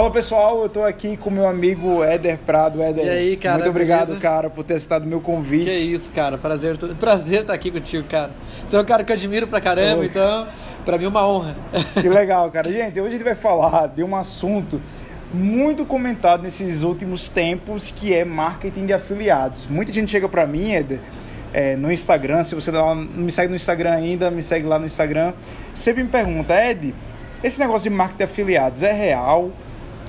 Fala pessoal, eu tô aqui com meu amigo Éder Prado. Éder, E aí, cara, muito obrigado, beleza? cara, por ter aceitado meu convite. Que isso, cara. Prazer, prazer estar aqui contigo, cara. Você é um cara que eu admiro pra caramba, então, pra mim é uma honra. Que legal, cara. Gente, hoje a gente vai falar de um assunto muito comentado nesses últimos tempos, que é marketing de afiliados. Muita gente chega pra mim, Éder, é, no Instagram, se você não me segue no Instagram ainda, me segue lá no Instagram, sempre me pergunta, Ed, esse negócio de marketing de afiliados é real?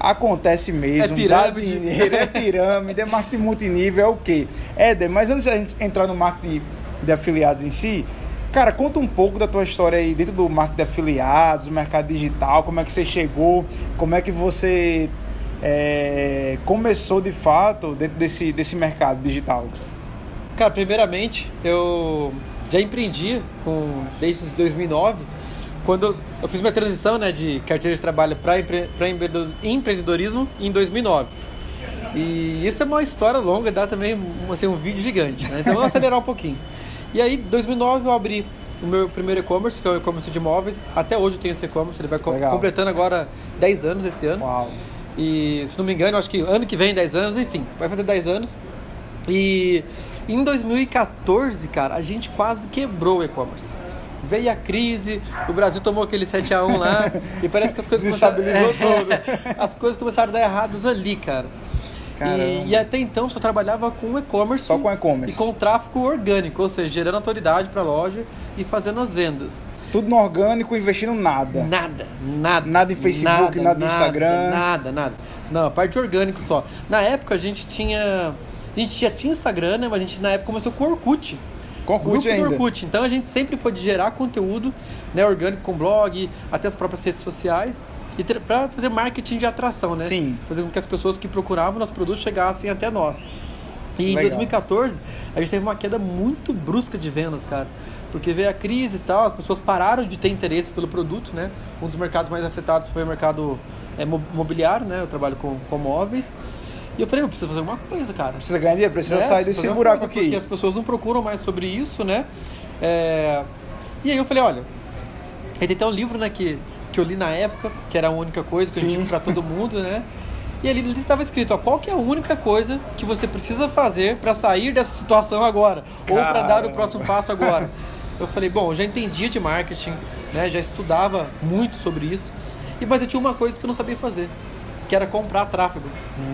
Acontece mesmo, É pirâmide. dinheiro, é pirâmide, é marketing multinível, é o quê? Éder, mas antes da gente entrar no marketing de afiliados em si, cara, conta um pouco da tua história aí dentro do marketing de afiliados, do mercado digital, como é que você chegou, como é que você é, começou de fato dentro desse, desse mercado digital. Cara, primeiramente, eu já empreendi com, desde 2009, quando eu fiz minha transição né, de carteira de trabalho para empre, pra empreendedorismo em 2009. E isso é uma história longa, dá também um, assim, um vídeo gigante. Né? Então, vamos acelerar um pouquinho. E aí, em 2009, eu abri o meu primeiro e-commerce, que é o e-commerce de imóveis. Até hoje eu tenho esse e-commerce, ele vai Legal. completando agora 10 anos esse ano. Uau. E se não me engano, acho que ano que vem, 10 anos, enfim, vai fazer 10 anos. E em 2014, cara, a gente quase quebrou o e-commerce. Veio a crise, o Brasil tomou aquele 7x1 lá e parece que as coisas Desestabilizou tudo. As coisas começaram a dar erradas ali, cara. E, e até então só trabalhava com e-commerce. Só com e-commerce. E com tráfego orgânico, ou seja, gerando autoridade para a loja e fazendo as vendas. Tudo no orgânico, investindo nada. Nada, nada. Nada em Facebook, nada no Instagram. Nada, nada. Não, a parte orgânico só. Na época a gente tinha. A gente já tinha Instagram, né? Mas a gente na época começou com Orkut. Com Orkut Grupo ainda. Orkut. Então a gente sempre foi de gerar conteúdo né, orgânico com blog, até as próprias redes sociais. E para fazer marketing de atração, né? Sim. Fazer com que as pessoas que procuravam nossos produtos chegassem até nós. E em Legal. 2014, a gente teve uma queda muito brusca de vendas, cara. Porque veio a crise e tal, as pessoas pararam de ter interesse pelo produto, né? Um dos mercados mais afetados foi o mercado é, mo- imobiliário, né? Eu trabalho com, com móveis. E eu falei, eu preciso fazer alguma coisa, cara. Precisa ganhar dinheiro, precisa É, sair desse buraco coisa, aqui. Porque as pessoas não procuram mais sobre isso, né? É, E aí eu falei, olha, aí tem até um livro, né, que, que eu li na época, que era a única coisa que eu Sim. indico pra todo mundo, né? E ali estava escrito, ó, qual que é a única coisa que você precisa fazer para sair dessa situação agora? Ou para dar o próximo passo agora? Eu falei, bom, eu já entendia de marketing, né? Já estudava muito sobre isso. E mas eu tinha uma coisa que eu não sabia fazer, que era comprar tráfego,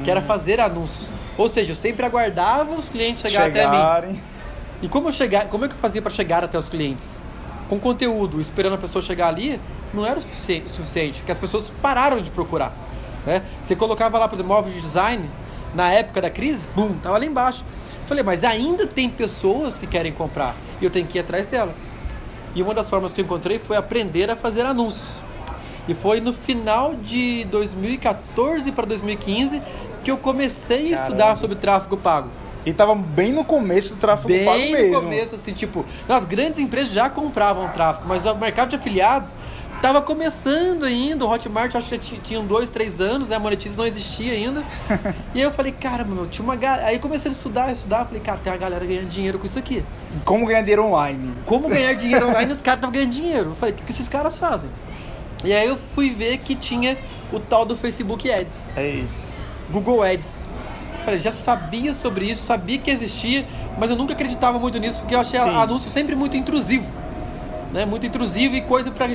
que Hum. era fazer anúncios. Ou seja, eu sempre aguardava os clientes chegar até mim. E como eu chegar, como é que eu fazia para chegar até os clientes? Com conteúdo, esperando a pessoa chegar ali, não era o sufici- o suficiente, porque as pessoas pararam de procurar. Né? Você colocava lá, por exemplo, móvel de design, na época da crise, bum, tava lá embaixo. Falei, mas ainda tem pessoas que querem comprar e eu tenho que ir atrás delas. E uma das formas que eu encontrei foi aprender a fazer anúncios. E foi no final de 2014 para 2015 que eu comecei a Caramba. estudar sobre tráfego pago. E tava bem no começo do tráfego Bem pago no mesmo. começo, assim, tipo, as grandes empresas já compravam tráfego, mas o mercado de afiliados tava começando ainda. O Hotmart acho que já ti- tinha dois, três anos, né? A Monetize não existia ainda. e aí eu falei, cara, meu, tinha uma galera. Aí comecei a estudar, estudar. Falei, cara, tem uma galera ganhando dinheiro com isso aqui. Como ganhar dinheiro online. Como ganhar dinheiro online? Os caras estavam ganhando dinheiro. Eu falei, o que que esses caras fazem? E aí eu fui ver que tinha o tal do Facebook Ads. Aí. Google Ads. Falei, já sabia sobre isso, sabia que existia, mas eu nunca acreditava muito nisso, porque eu achei Sim. anúncio sempre muito intrusivo. Né? Muito intrusivo e coisa pra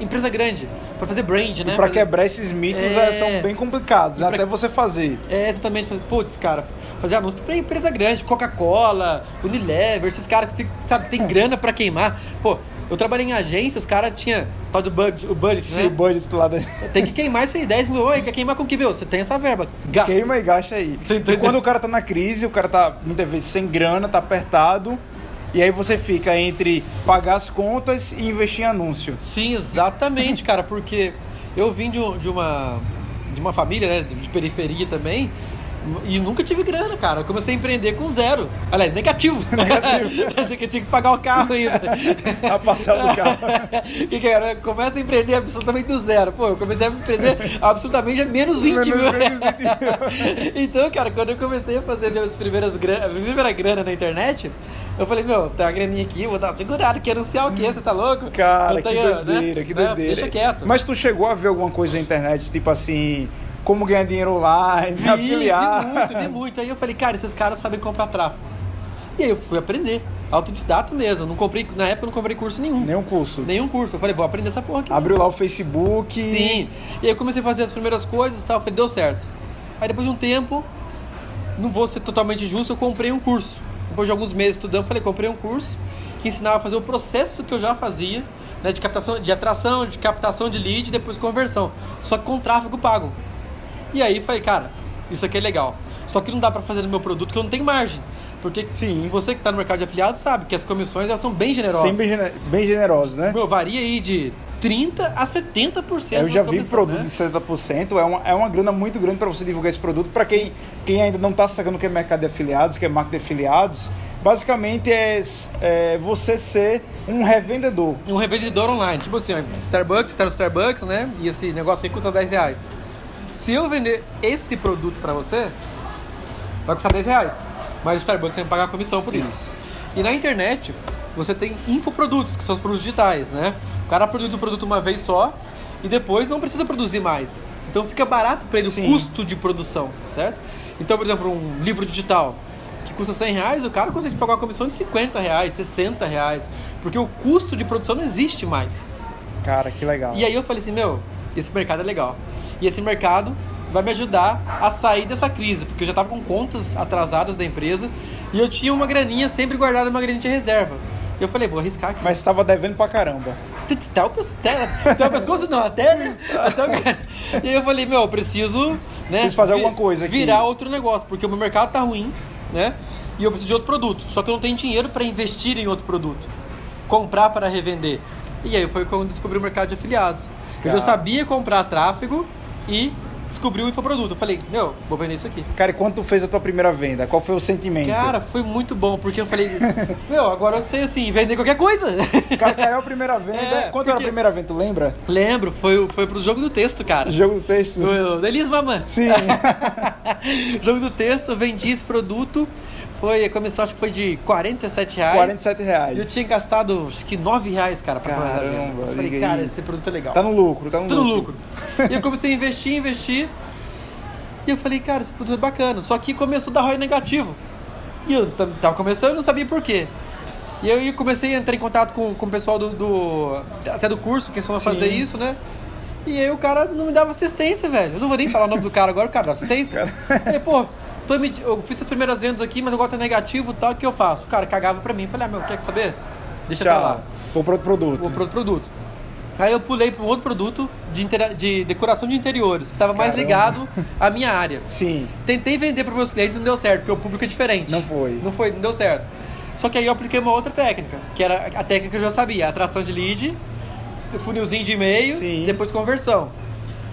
empresa grande, pra fazer brand, né? Pra Fazer- quebrar esses mitos É. é, são bem complicados, pra- até você fazer. É, exatamente. Fazer, Putz, cara, fazer anúncio pra empresa grande, Coca-Cola, Unilever, esses caras que sabe, tem grana pra queimar. Pô, eu trabalhei em agência, os caras tinham tal do budget, o budget, Se né? o budget lá da... Tem que queimar isso aí, 10 mil, oi, quer queimar com que, meu? Você tem essa verba, gasta. Queima e gasta aí. E quando o cara tá na crise, o cara tá muitas vezes sem grana, tá apertado, e aí você fica entre pagar as contas e investir em anúncio. Sim, exatamente, cara, porque eu vim de, de uma de uma família, né, de periferia também, e nunca tive grana, cara. Eu comecei a empreender com zero. Aliás, negativo. Negativo. que eu tinha que pagar o carro ainda. A parcela do carro. que que era? Começa a empreender absolutamente do zero. Pô, eu comecei a empreender absolutamente a menos 20 Menos- mil. menos 20 mil. então, cara, quando eu comecei a fazer minhas primeiras grana, a primeira grana na internet, Eu falei, meu, tem uma graninha aqui, vou dar uma segurada, que anunciar o quê? Você tá louco? Cara, Eu que tenho, doideira, né? que Né? doideira. Deixa quieto. Mas tu chegou a ver alguma coisa na internet, tipo assim, como ganhar dinheiro online, vi, afiliar? vi muito, vi muito. Aí eu falei, cara, esses caras sabem comprar tráfego. E aí eu fui aprender. Autodidata mesmo. Não comprei, na época eu não comprei curso nenhum. Nenhum curso. Nenhum curso. Eu falei, vou aprender essa porra aqui. Abriu lá o Facebook. Sim. E aí eu comecei a fazer as primeiras coisas e tal. Falei, deu certo. Aí depois de um tempo, não vou ser totalmente justo, eu comprei um curso. Depois de alguns meses estudando, falei, comprei um curso que ensinava a fazer o processo que eu já fazia, né, de captação, de atração, de captação de lead e depois conversão. Só que com tráfego pago. E aí falei, cara, isso aqui é legal. Só que não dá pra fazer no meu produto que eu não tenho margem. Porque Sim. você que está no mercado de afiliados sabe que as comissões elas são bem generosas. Sempre gene- bem generosos, né? Meu, varia aí de 30% a 70%. Eu já vi comissão, produto né? de 70%, é uma, é uma grana muito grande para você divulgar esse produto. Para quem, quem ainda não está sacando o que é mercado de afiliados, o que é marketing de afiliados, basicamente é, é você ser um revendedor. um revendedor online. Tipo assim, Starbucks, tá no Starbucks, né? E esse negócio aí custa 10 reais. Se eu vender esse produto pra você, vai custar 10 reais. Mas o Starbucks tem que pagar a comissão por isso. Isso. E na internet, você tem infoprodutos, que são os produtos digitais, né? O cara produz o produto uma vez só e depois não precisa produzir mais. Então fica barato para ele Sim. o custo de produção, certo? Então, por exemplo, um livro digital que custa 100 reais, o cara consegue pagar uma comissão de 50 reais, 60 reais, porque o custo de produção não existe mais. Cara, que legal. E aí eu falei assim, meu, esse mercado é legal. E esse mercado vai me ajudar a sair dessa crise, porque eu já tava com contas atrasadas da empresa e eu tinha uma graninha sempre guardada, uma graninha de reserva. E eu falei, vou arriscar aqui. Mas estava devendo pra caramba. Até o pescoço, até, até o pescoço não, até, né? Até o... E aí eu falei, meu, eu preciso, né? Preciso fazer alguma coisa aqui. Virar outro negócio, porque o meu mercado tá ruim, né? E eu preciso de outro produto. Só que eu não tenho dinheiro para investir em outro produto. Comprar para revender. E aí foi quando eu descobri o mercado de afiliados. Eu Cara. já sabia comprar tráfego e descobri o infoproduto. Eu falei, meu, vou vender isso aqui. Cara, e quando tu fez a tua primeira venda, qual foi o sentimento? Cara, foi muito bom, porque eu falei, meu, agora eu sei assim, vender qualquer coisa. Cara, caiu a primeira venda. É, Quanto era a porque- primeira venda, tu lembra? Lembro, foi, foi pro jogo do texto, cara. Jogo do texto? Do, do Elis Mamã. Sim. Jogo do texto, eu vendi esse produto. Foi, começou, acho que foi de 47 reais. 47 reais. E eu tinha gastado, acho que 9 reais, cara, pra fazer. Caramba, Eu falei, cara, aí. esse produto é legal. Tá no lucro, tá no Tudo lucro. lucro. e eu comecei a investir, investir. E eu falei, cara, esse produto é bacana. Só que começou a dar ROI negativo. E eu tava começando e não sabia por quê. E aí comecei a entrar em contato com, com o pessoal do, do- até do curso, que são a fazer isso, né? E aí o cara não me dava assistência, velho. Eu não vou nem falar o nome do cara agora, o cara dá assistência. Eu falei, pô, eu fiz as primeiras vendas aqui, mas agora tá negativo e tal, o que eu faço? O cara cagava pra mim. Falei, ah, meu, quer saber? Deixa pra lá Tchau. Vou pro outro produto. o pro- produto. Aí eu pulei para um outro produto de, de decoração de interiores, que estava mais ligado à minha área. Sim. Tentei vender para meus clientes, não deu certo, porque o público é diferente. Não foi. Não foi, não deu certo. Só que aí eu apliquei uma outra técnica, que era a técnica que eu já sabia, atração de lead, funilzinho de e-mail, Sim. depois conversão.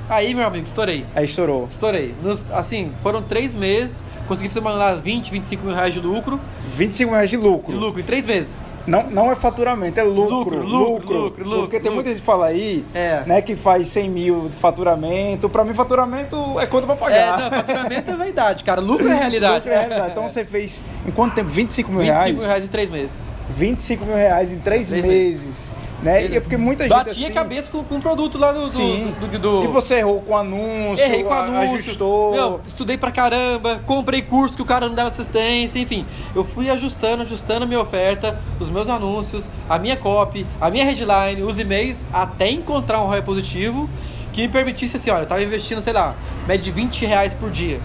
Aí, meu amigo, estourei. Aí estourou. Estourei. Nos- assim, foram três meses, consegui fazer lá 20, 25 mil reais de lucro. 25 reais de lucro. De lucro em três meses. Não, não é faturamento, é lucro. Lucro, lucro, lucro, lucro, Porque tem lucro. muita gente que fala aí, É. né, que faz 100 mil de faturamento. Pra mim, faturamento é conta pra É, pagar. não, faturamento é verdade, cara. Lucro é realidade. Lucro é realidade. Então você fez, em quanto tempo? 25 mil 25 reais? mil reais em três meses. 25 mil reais em 3 Três meses. Né? E é porque muita gente Batia assim... a cabeça com, com o produto lá do, Sim. do, do- do- E você errou com anúncio, Errei com anúncio. ajustou. Meu, estudei pra caramba, comprei curso que o cara não dava assistência, enfim. Eu fui ajustando, ajustando a minha oferta, os meus anúncios, a minha copy, a minha headline, os e-mails, até encontrar um ROI positivo que me permitisse assim, olha, eu tava investindo, sei lá, média de 20 reais por dia.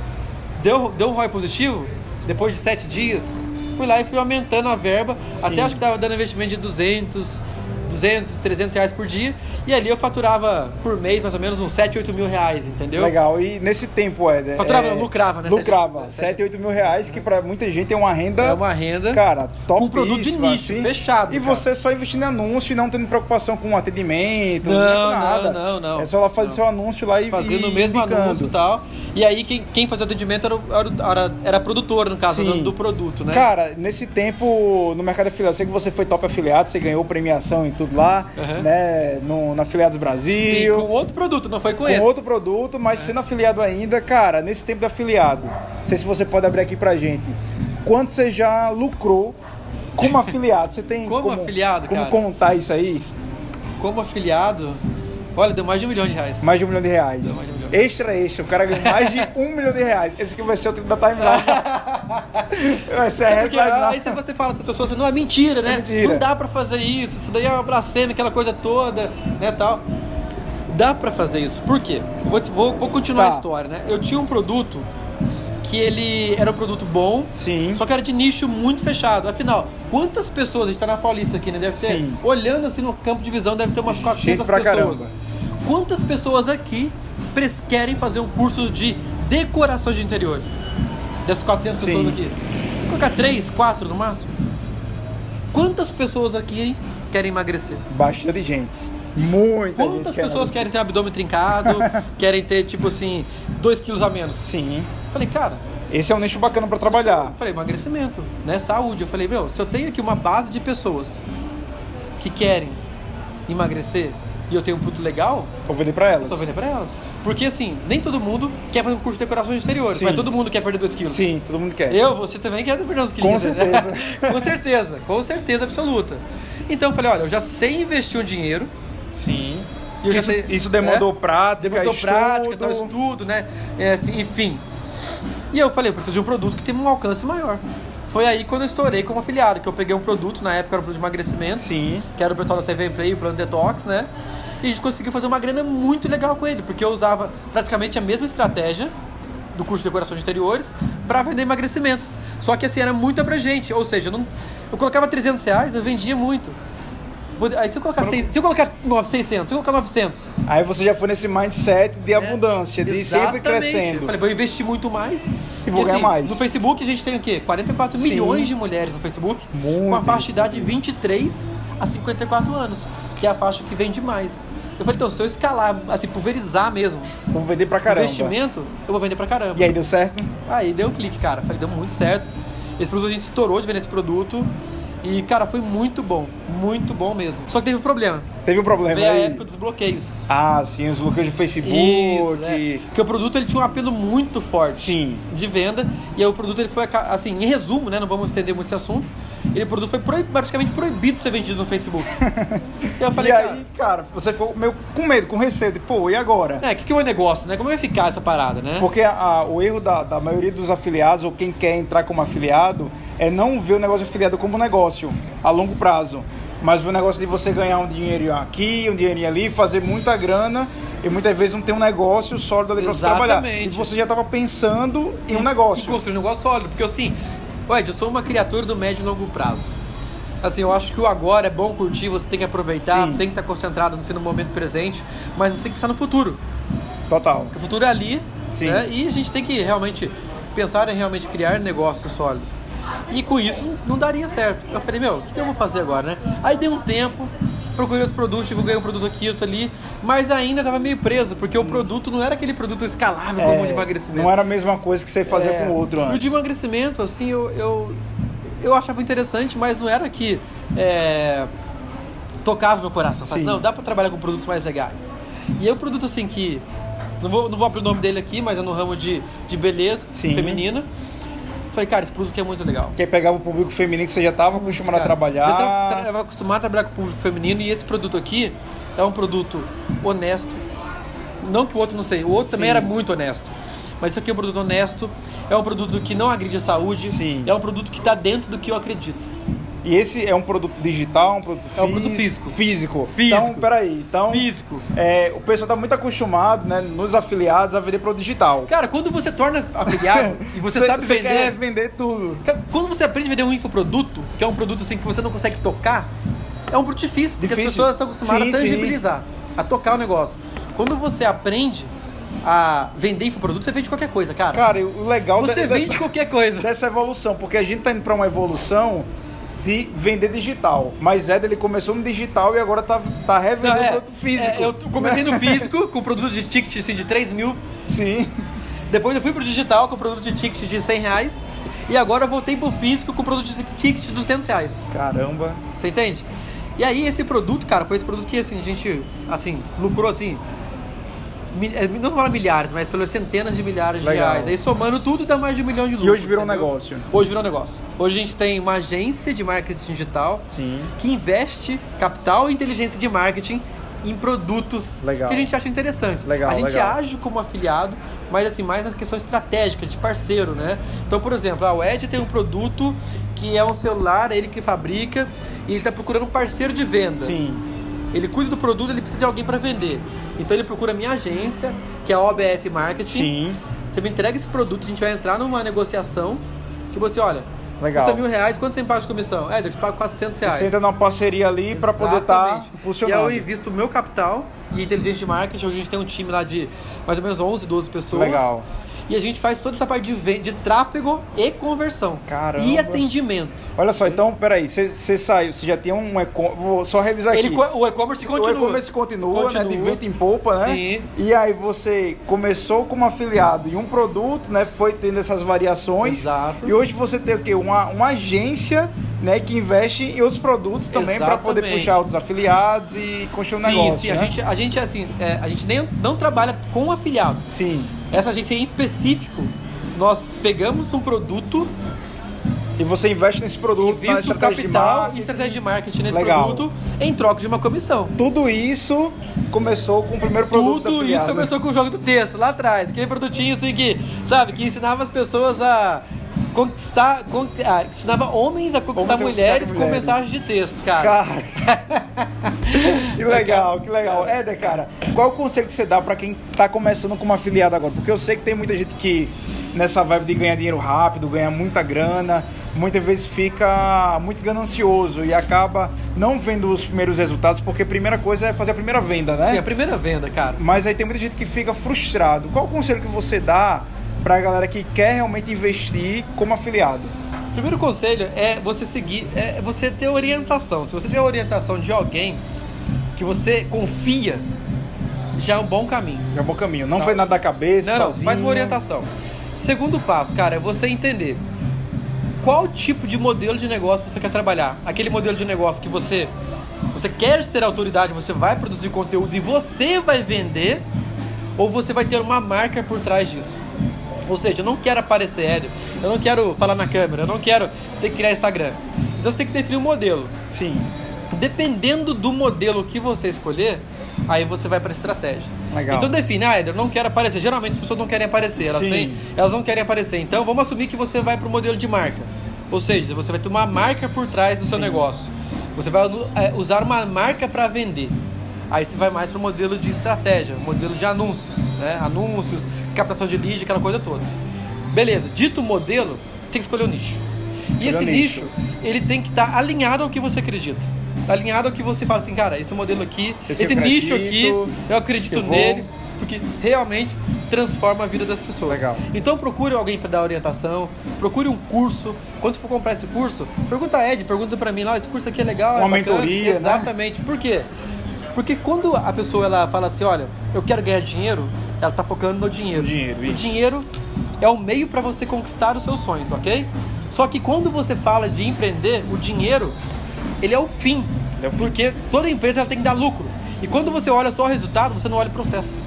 Deu, deu um ROI positivo, depois de 7 dias, fui lá e fui aumentando a verba, até acho que tava dando investimento de 200, 200, 300 reais por dia. E ali eu faturava por mês mais ou menos uns 7, 8 mil reais, entendeu? Legal. E nesse tempo, Éder... Faturava, é, lucrava, né? Lucrava. Sete- 7, 8 mil reais, que pra muita gente é uma renda... É uma renda Cara, top com produto de nicho, fechado, E cara. você só investindo em anúncio e não tendo preocupação com atendimento, Não, não, com nada. não, não, não. É só lá fazer Não. seu anúncio lá e fazendo e o mesmo indicando. anúncio e tal. E aí quem, quem fazia o atendimento era, era, era, produtor, no caso, Sim. do, do produto, né? Cara, nesse tempo no mercado afiliado, eu sei que você foi top afiliado, você ganhou premiação e tudo lá, Uhum. né? No, na Afiliados Sim, Brasil. com outro produto, não foi com, com esse. outro produto, mas sendo afiliado ainda, cara, nesse tempo de afiliado, não sei se você pode abrir aqui pra gente, quanto você já lucrou Como afiliado, você tem Como afiliado, como cara? contar isso aí? Como afiliado, olha, deu mais de um milhão de reais. Mais de um milhão de reais. Extra, extra. O cara ganhou mais de um milhão de reais. Esse aqui vai ser o tempo da timeline. vai ser a É porque headline. aí se você fala essas pessoas, não é mentira, né? É mentira. Não dá pra fazer isso, isso daí é uma blasfêmia, aquela coisa toda, né, tal. Dá pra fazer isso. Por quê? Vou, vou, vou continuar Tá. a história, né? Eu tinha um produto que ele era um produto bom, Sim. só que era de nicho muito fechado. Afinal, quantas pessoas, a gente tá na Paulista aqui, né? Deve ter, Sim. olhando assim no campo de visão, deve ter umas 400 Gente pra pessoas. caramba. Quantas pessoas aqui querem fazer um curso de decoração de interiores? Dessas 400 Sim. pessoas aqui. Vou colocar 3, 4 no máximo? Quantas pessoas aqui querem emagrecer? Bastante gente. Muita Quantas gente. pessoas querem ter abdômen trincado? querem ter, tipo assim, 2 quilos a menos? Sim. Falei, cara, Esse é um nicho bacana pra trabalhar. Falei, emagrecimento, né? Saúde. Eu falei, meu, se eu tenho aqui uma base de pessoas que querem emagrecer e eu tenho um produto legal, Vou vender pra elas. tô vendendo pra elas. Porque assim, nem todo mundo quer fazer um curso de decoração de exteriores, Sim. mas todo mundo quer perder 2 quilos. Sim, todo mundo quer. Eu, você também quer perder uns quilos. Com né? certeza. com certeza, com certeza absoluta. Então eu falei, olha, eu já sei investir um dinheiro. Sim. e eu já Isso, sei- isso demandou né? prática, demandou estudo. prática, então estudo, né? É, enfim. E eu falei, eu preciso de um produto que tenha um alcance maior. Foi aí quando eu estourei como afiliado, que eu peguei um produto, na época era um produto de emagrecimento, Sim. que era o pessoal da Seven Play, o plano Detox, né? E a gente conseguiu fazer uma grana muito legal com ele, porque eu usava praticamente a mesma estratégia do curso de decoração de interiores para vender emagrecimento. Só que assim, era muito abrangente, ou seja, eu, não, eu colocava 300 reais, eu vendia muito. Aí se eu colocar, seis- se eu colocar 900, 600, se eu colocar 900, Aí você já foi nesse mindset de abundância, de sempre É. Exatamente. crescendo. Eu falei, vou investir muito mais. E vou ganhar mais. No Facebook a gente tem o quê? 44 Sim. milhões de mulheres no Facebook. Muito. Com a faixa de idade de 23 a 54 anos. Que é a faixa que vende mais. Eu falei, então, se eu escalar, assim, pulverizar mesmo Vou vender pra caramba. investimento, eu vou vender pra caramba. E aí deu certo? Aí deu um clique, cara. Falei, deu muito certo. Esse produto a gente estourou de vender esse produto. E, cara, foi muito bom. Muito bom mesmo. Só que teve um problema. Teve um problema Veio a aí. época dos bloqueios. Ah, sim, os bloqueios de Facebook. Isso, né? Porque o produto ele tinha um apelo muito forte Sim. de venda. E aí o produto ele foi, assim, em resumo, né? Não vamos estender muito esse assunto. Ele, o produto foi proib- praticamente proibido de ser vendido no Facebook. e eu falei, e aí, cara, você ficou meio com medo, com receio. de, Pô, e agora? cara, o que, que é um negócio, né? Como vai ficar essa parada, né? Porque a- o erro da, da maioria dos afiliados, ou quem quer entrar como afiliado, é não ver o negócio de afiliado como negócio a longo prazo. Mas ver o negócio de você ganhar um dinheirinho aqui, um dinheirinho ali, fazer muita grana e muitas vezes não ter um negócio sólido ali pra você trabalhar. Exatamente. E você já estava pensando em um negócio. E construir um negócio sólido. Porque assim, Ed, eu sou uma criatura do médio e longo prazo. Assim, eu acho que o agora é bom curtir, você tem que aproveitar, Sim. tem que estar concentrado no momento presente, mas você tem que pensar no futuro. Total. Porque o futuro é ali, Sim. né? E a gente tem que realmente pensar em realmente criar negócios sólidos. E com isso não daria certo. Eu falei, meu, o que que eu vou fazer agora, né? Aí dei um tempo, procurei os produtos, divulguei um produto aqui, outro ali, mas ainda estava meio preso, porque o produto não era aquele produto escalável como o de É, emagrecimento. não era a mesma coisa que você fazia É, com o outro E o antes. de emagrecimento, assim, eu, eu, eu achava interessante, mas não era que é, tocava no coração. Sabe? Não, dá pra trabalhar com produtos mais legais. E aí o produto, assim, que... Não vou, não vou abrir o nome dele aqui, mas é no ramo de, de beleza Sim. feminina. Falei, cara, esse produto aqui é muito legal. Quem pegava o público feminino que você já estava acostumado a trabalhar. Já tra- tra- acostumado a trabalhar com o público feminino e esse produto aqui é um produto honesto. Não que o outro não sei, o outro também Sim. era muito honesto. Mas isso aqui é um produto honesto, é um produto que não agride a saúde, Sim. é um produto que está dentro do que eu acredito. E esse é um produto digital, um produto É um produto físico. Físico. Físico. Então, peraí. Então, Físico. É, o pessoal está muito acostumado, né, nos afiliados, a vender produto digital. Cara, quando você torna afiliado e você Cê- sabe cê vender. quer vender tudo. Quando você aprende a vender um infoproduto, que é um produto assim que você não consegue tocar, é um produto difícil, porque Difícil. as pessoas estão acostumadas Sim, a sim. tangibilizar, a tocar o negócio. Quando você aprende a vender infoproduto, você vende qualquer coisa, cara. Cara, o legal você de- vende dessa, qualquer coisa. dessa evolução, porque a gente tá indo para uma evolução de vender digital. Mas Ed, ele começou no digital e agora tá, tá revendendo Não, é, produto físico. é, eu comecei no físico, com produto de ticket assim, de 3 mil. Sim. Depois eu fui pro digital com produto de ticket de 100 reais. E agora eu voltei pro físico com produto de ticket de 200 reais. Caramba. Você entende? E aí esse produto, cara, foi esse produto que assim, a gente, assim, lucrou assim, não vou falar milhares, mas pelas centenas de milhares de Legal. reais. Aí somando tudo dá mais de um milhão de lucro. E hoje virou um entendeu? negócio. Hoje virou um negócio. Hoje a gente tem uma agência de marketing digital Sim. que investe capital e inteligência de marketing em produtos Legal. que a gente acha interessante. Legal, a gente legal. age como afiliado, mas assim, mais na questão estratégica, de parceiro, né? Então, por exemplo, ah, o Ed tem um produto que é um celular, ele que fabrica, e ele está procurando um parceiro de venda. Sim. Ele cuida do produto, ele precisa de alguém para vender. Então ele procura a minha agência, que é a OBF Marketing. Sim. Você me entrega esse produto, a gente vai entrar numa negociação. Tipo assim, olha, Legal. custa mil reais, quanto você me paga de comissão? É, eu te pago 400 reais. Você entra numa parceria ali para poder estar Exatamente. funcionando. E aí eu invisto o meu capital e inteligência de marketing. Hoje a gente tem um time lá de mais ou menos 11, 12 pessoas. Legal. E a gente faz toda essa parte de, de tráfego e conversão. Caramba. E atendimento. Olha só, então, peraí, você saiu, você já tem um e-commerce. Vou só revisar aqui. Ele, co- o e-commerce continua. O e-commerce continua, né? De vento em polpa, né? Sim. E aí você começou como afiliado em um produto, né? Foi tendo essas variações. Exato. E hoje você tem o quê? Uma, uma agência, né? Que investe em outros produtos também para poder puxar outros afiliados e construir um sim, negócio. sim. né? A, gente, a gente, assim, é, a gente nem, não trabalha com afiliado. Sim. Essa agência em específico, nós pegamos um produto, E você investe nesse produto, na de capital e estratégia de marketing nesse Legal. produto em troca de uma comissão. Tudo isso começou com o primeiro produto Tudo isso começou com o jogo do texto, lá atrás. Aquele produtinho assim que, sabe, que ensinava as pessoas a conquistar, con- ah, ensinava homens a conquistar Homens a mulheres conquistar com mulheres. mensagem de texto, cara. Cara, que legal, que legal. Éder, cara, qual o conselho que você dá pra quem tá começando como afiliado agora? Porque eu sei que tem muita gente que nessa vibe de ganhar dinheiro rápido, ganhar muita grana, muitas vezes fica muito ganancioso e acaba não vendo os primeiros resultados, porque a primeira coisa é fazer a primeira venda, né? Sim, a primeira venda, cara. Mas aí tem muita gente que fica frustrado. Qual o conselho que você dá pra galera que quer realmente investir como afiliado? Primeiro conselho é você seguir, é você ter orientação. Se você tiver orientação de alguém que você confia, já é um bom caminho. É um bom caminho. Não Tá. foi nada da cabeça, Não, não, sozinho. faz uma orientação. Segundo passo, cara, é você entender qual tipo de modelo de negócio você quer trabalhar. Aquele modelo de negócio que você você quer ser autoridade, você vai produzir conteúdo e você vai vender, ou você vai ter uma marca por trás disso. Ou seja, eu não quero aparecer Hélio, eu não quero falar na câmera, eu não quero ter que criar Instagram. Então você tem que definir um modelo. Sim. Dependendo do modelo que você escolher, aí você vai para estratégia. Legal. Então define, ah, eu não quero aparecer. Geralmente as pessoas não querem aparecer, elas, Sim. têm, elas não querem aparecer. Então vamos assumir que você vai para o modelo de marca. Ou seja, você vai ter uma marca por trás do seu negócio. Você vai é, usar uma marca para vender. Aí você vai mais para o modelo de estratégia, modelo de anúncios, né? Anúncios, captação de lead, aquela coisa toda. Beleza, dito o modelo, você tem que escolher o nicho. E Escolher esse o nicho. nicho, ele tem que estar alinhado ao que você acredita. Alinhado ao que você fala assim, cara, esse modelo aqui, Esse esse, nicho acredito, aqui, eu acredito vou. nele, porque realmente transforma a vida das pessoas. Legal. Então procure alguém para dar orientação, procure um curso. Quando você for comprar esse curso, pergunta a Ed, pergunta para mim lá, esse curso aqui é legal, Uma é bacana. mentoria, né? Exatamente. Por quê? Porque quando a pessoa ela fala assim, olha, eu quero ganhar dinheiro, ela tá focando no dinheiro. No dinheiro, o isso. dinheiro é o meio para você conquistar os seus sonhos, ok? Só que quando você fala de empreender, o dinheiro, ele é o fim. É o fim. Porque toda empresa ela tem que dar lucro. E quando você olha só o resultado, você não olha o processo.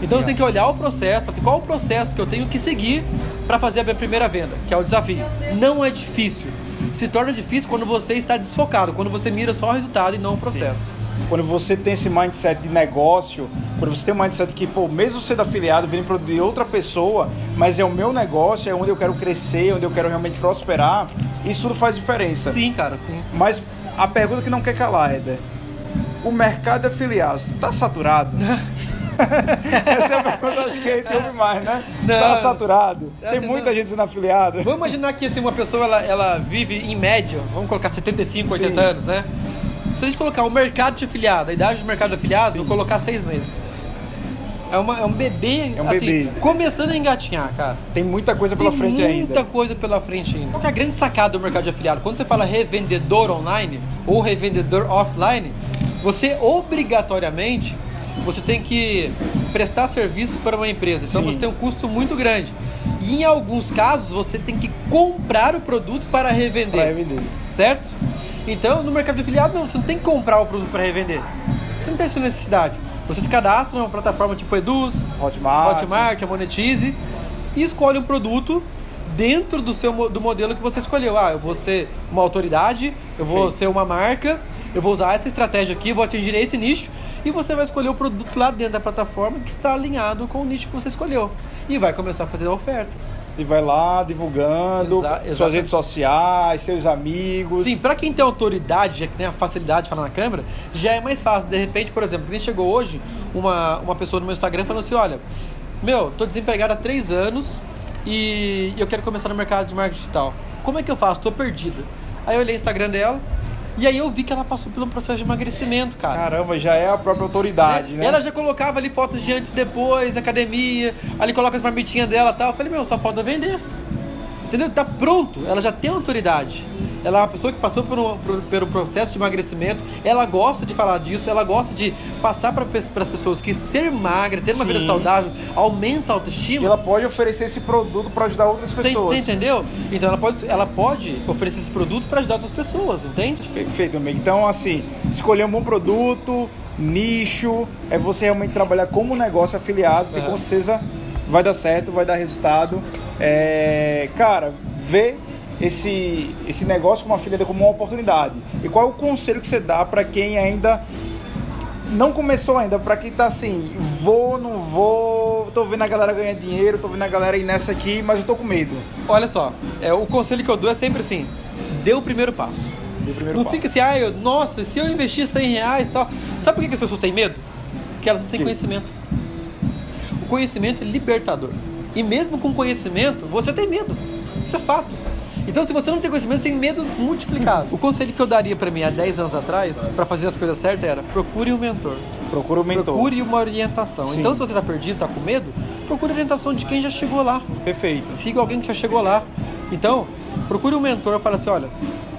Então você tem que olhar o processo, assim, qual o processo que eu tenho que seguir para fazer a minha primeira venda, que é o desafio. Não é difícil. Se torna difícil quando você está desfocado, quando você mira só o resultado e não o processo. Quando você tem esse mindset de negócio, quando você tem um mindset que, pô, mesmo sendo afiliado, vem de outra pessoa, mas é o meu negócio, é onde eu quero crescer, onde eu quero realmente prosperar, isso tudo faz diferença. Sim, cara, sim. Mas a pergunta que não quer calar, Éder, o mercado de afiliados está saturado? Essa é a pergunta acho que tem ouve mais, né? Não. Está saturado? Tem Assim, muita não. gente sendo afiliado? Vamos imaginar que assim, uma pessoa ela, ela vive em média, vamos colocar 75, 80 Sim. anos, né? Se a gente colocar o mercado de afiliado, a idade do mercado de afiliado, vou colocar seis meses. É, uma, é um bebê, É um assim, bebê. começando a engatinhar, cara. Tem muita coisa pela Tem frente muita ainda. coisa pela frente ainda. Qual que é a grande sacada do mercado de afiliado? Quando você fala revendedor online ou revendedor offline, você obrigatoriamente você tem que prestar serviço para uma empresa. Então Sim. você tem um custo muito grande. E em alguns casos você tem que comprar o produto para revender. Para revender. Certo? Então no mercado de afiliado não, você não tem que comprar o produto para revender. Você não tem essa necessidade. Você se cadastra numa plataforma tipo Eduz, Hotmart. Hotmart, Monetize e escolhe um produto dentro do seu do modelo que você escolheu. Ah, eu vou ser uma autoridade, eu vou Perfeito. ser uma marca, eu vou usar essa estratégia aqui, vou atingir esse nicho e você vai escolher o produto lá dentro da plataforma que está alinhado com o nicho que você escolheu e vai começar a fazer a oferta. E vai lá divulgando Exa- suas redes sociais, seus amigos. Sim, pra quem tem autoridade, já que tem a facilidade de falar na câmera, já é mais fácil. De repente, por exemplo, quem chegou hoje, uma, uma pessoa no meu Instagram falando assim: olha, meu, tô desempregado há três anos e eu quero começar no mercado de marketing digital. Como é que eu faço? Tô perdida. Aí eu olhei o Instagram dela e aí eu vi que ela passou por um processo de emagrecimento, cara. Caramba, já é a própria autoridade, né? Ela já colocava ali fotos de antes e depois, academia, ali coloca as marmitinhas dela e tal. Eu falei, meu, só falta vender. Entendeu? Tá pronto, ela já tem autoridade. Ela é uma pessoa que passou por um, por, um processo de emagrecimento, ela gosta de falar disso, ela gosta de passar para as pessoas que ser magra, ter uma vida Sim. saudável, aumenta a E autoestima. ela pode oferecer esse produto para ajudar outras pessoas. você entendeu? Então ela pode, ela pode oferecer esse produto para ajudar outras pessoas, entende? Perfeito, amigo. Então, assim, escolher um bom produto, nicho, é você realmente trabalhar como negócio afiliado, que Aham. com certeza vai dar certo, vai dar resultado. É, cara, vê esse, esse negócio como afiliado como uma oportunidade. E qual é o conselho que você dá para quem ainda não começou ainda, para quem tá assim, vou, não vou, tô vendo a galera ganhar dinheiro, tô vendo a galera ir nessa aqui, mas eu tô com medo. Olha só, é, o conselho que eu dou é sempre assim: dê o primeiro passo. Dê o primeiro não passo. fica assim, ah, eu, nossa, se eu investir 100 reais e tal. Sabe por que que as pessoas têm medo? Porque elas não têm Que? conhecimento. O conhecimento é libertador. E mesmo com conhecimento, você tem medo. Isso é fato. Então, se você não tem conhecimento, você tem medo multiplicado. O conselho que eu daria pra mim há 10 anos atrás, pra fazer as coisas certas, era procure um mentor. Procura o mentor. Procure uma orientação. Sim. Então, se você tá perdido, tá com medo, procure orientação de quem já chegou lá Perfeito. siga alguém que já chegou lá. Então, procure um mentor e fala assim, olha,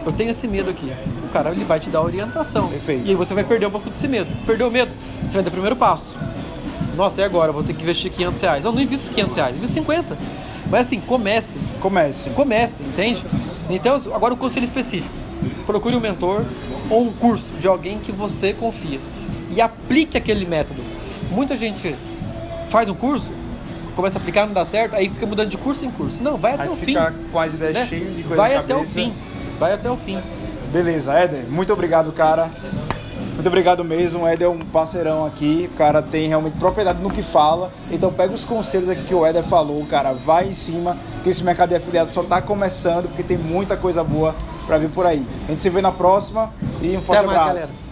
eu tenho esse medo aqui. O cara ele vai te dar orientação. Perfeito. E aí você vai perder um pouco desse medo. Perdeu o medo? Você vai dar o primeiro passo. Nossa, e agora? Eu vou ter que investir 500 reais. Eu não invisto 500 reais, invisto 50. Mas assim, comece. Comece. Comece, entende? Então, agora o conselho específico. Procure um mentor ou um curso de alguém que você confia. E aplique aquele método. Muita gente faz um curso, começa a aplicar, não dá certo, aí fica mudando de curso em curso. Não, vai até Aí o fim. fica com as ideias né? cheias de coisa Vai até o fim. Vai até o fim. Beleza, Éder, muito obrigado, cara. Muito obrigado mesmo. O Éder é um parceirão aqui. O cara tem realmente propriedade no que fala. Então pega os conselhos aqui que o Éder falou, cara. Vai em cima, que esse mercado de afiliado só tá começando, porque tem muita coisa boa pra vir por aí. A gente se vê na próxima e um forte Até mais, abraço. galera.